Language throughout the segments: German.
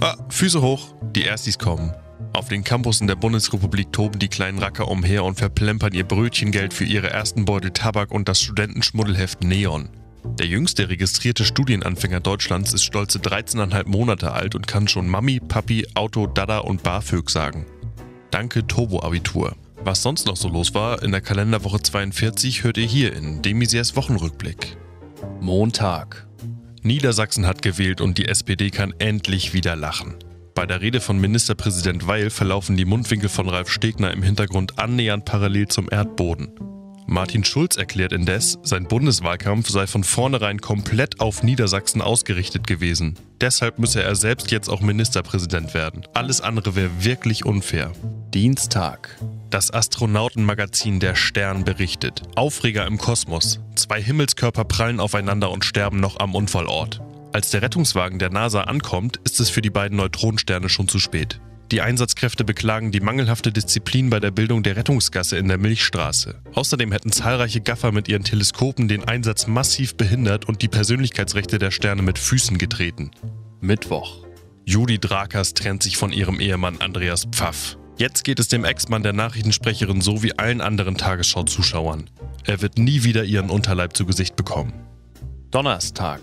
Ah, Füße hoch, die Erstis kommen. Auf den Campussen der Bundesrepublik toben die kleinen Racker umher und verplempern ihr Brötchengeld für ihre ersten Beutel Tabak und das Studentenschmuddelheft Neon. Der jüngste registrierte Studienanfänger Deutschlands ist stolze 13,5 Monate alt und kann schon Mami, Papi, Auto, Dada und BAföG sagen. Danke Turbo-Abitur. Was sonst noch so los war in der Kalenderwoche 42 hört ihr hier in Demisiers Wochenrückblick. Montag. Niedersachsen hat gewählt und die SPD kann endlich wieder lachen. Bei der Rede von Ministerpräsident Weil verlaufen die Mundwinkel von Ralf Stegner im Hintergrund annähernd parallel zum Erdboden. Martin Schulz erklärt indes, sein Bundeswahlkampf sei von vornherein komplett auf Niedersachsen ausgerichtet gewesen. Deshalb müsse er selbst jetzt auch Ministerpräsident werden. Alles andere wäre wirklich unfair. Dienstag. Das Astronautenmagazin Der Stern berichtet. Aufreger im Kosmos. Zwei Himmelskörper prallen aufeinander und sterben noch am Unfallort. Als der Rettungswagen der NASA ankommt, ist es für die beiden Neutronensterne schon zu spät. Die Einsatzkräfte beklagen die mangelhafte Disziplin bei der Bildung der Rettungsgasse in der Milchstraße. Außerdem hätten zahlreiche Gaffer mit ihren Teleskopen den Einsatz massiv behindert und die Persönlichkeitsrechte der Sterne mit Füßen getreten. Mittwoch. Judy Drakas trennt sich von ihrem Ehemann Andreas Pfaff. Jetzt geht es dem Ex-Mann der Nachrichtensprecherin so wie allen anderen Tagesschau-Zuschauern. Er wird nie wieder ihren Unterleib zu Gesicht bekommen. Donnerstag.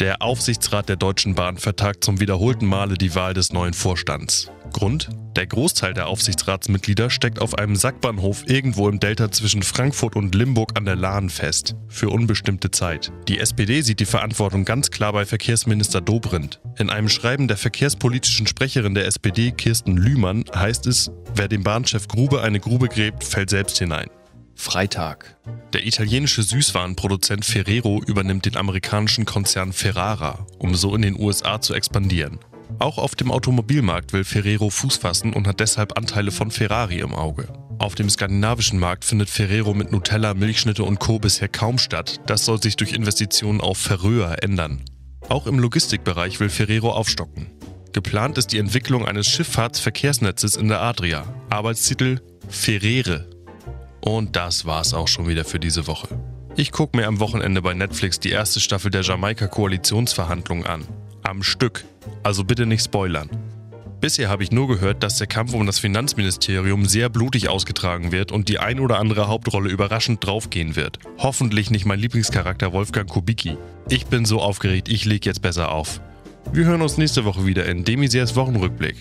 Der Aufsichtsrat der Deutschen Bahn vertagt zum wiederholten Male die Wahl des neuen Vorstands. Grund? Der Großteil der Aufsichtsratsmitglieder steckt auf einem Sackbahnhof irgendwo im Delta zwischen Frankfurt und Limburg an der Lahn fest. Für unbestimmte Zeit. Die SPD sieht die Verantwortung ganz klar bei Verkehrsminister Dobrindt. In einem Schreiben der verkehrspolitischen Sprecherin der SPD, Kirsten Lühmann, heißt es, wer dem Bahnchef Grube eine Grube gräbt, fällt selbst hinein. Freitag. Der italienische Süßwarenproduzent Ferrero übernimmt den amerikanischen Konzern Ferrara, um so in den USA zu expandieren. Auch auf dem Automobilmarkt will Ferrero Fuß fassen und hat deshalb Anteile von Ferrari im Auge. Auf dem skandinavischen Markt findet Ferrero mit Nutella, Milchschnitte und Co. bisher kaum statt. Das soll sich durch Investitionen auf Ferröer ändern. Auch im Logistikbereich will Ferrero aufstocken. Geplant ist die Entwicklung eines Schifffahrtsverkehrsnetzes in der Adria. Arbeitstitel Ferrere. Und das war's auch schon wieder für diese Woche. Ich gucke mir am Wochenende bei Netflix die erste Staffel der Jamaika-Koalitionsverhandlungen an. Am Stück. Also bitte nicht spoilern. Bisher habe ich nur gehört, dass der Kampf um das Finanzministerium sehr blutig ausgetragen wird und die ein oder andere Hauptrolle überraschend draufgehen wird. Hoffentlich nicht mein Lieblingscharakter Wolfgang Kubicki. Ich bin so aufgeregt, ich leg jetzt besser auf. Wir hören uns nächste Woche wieder in Demisiers Wochenrückblick.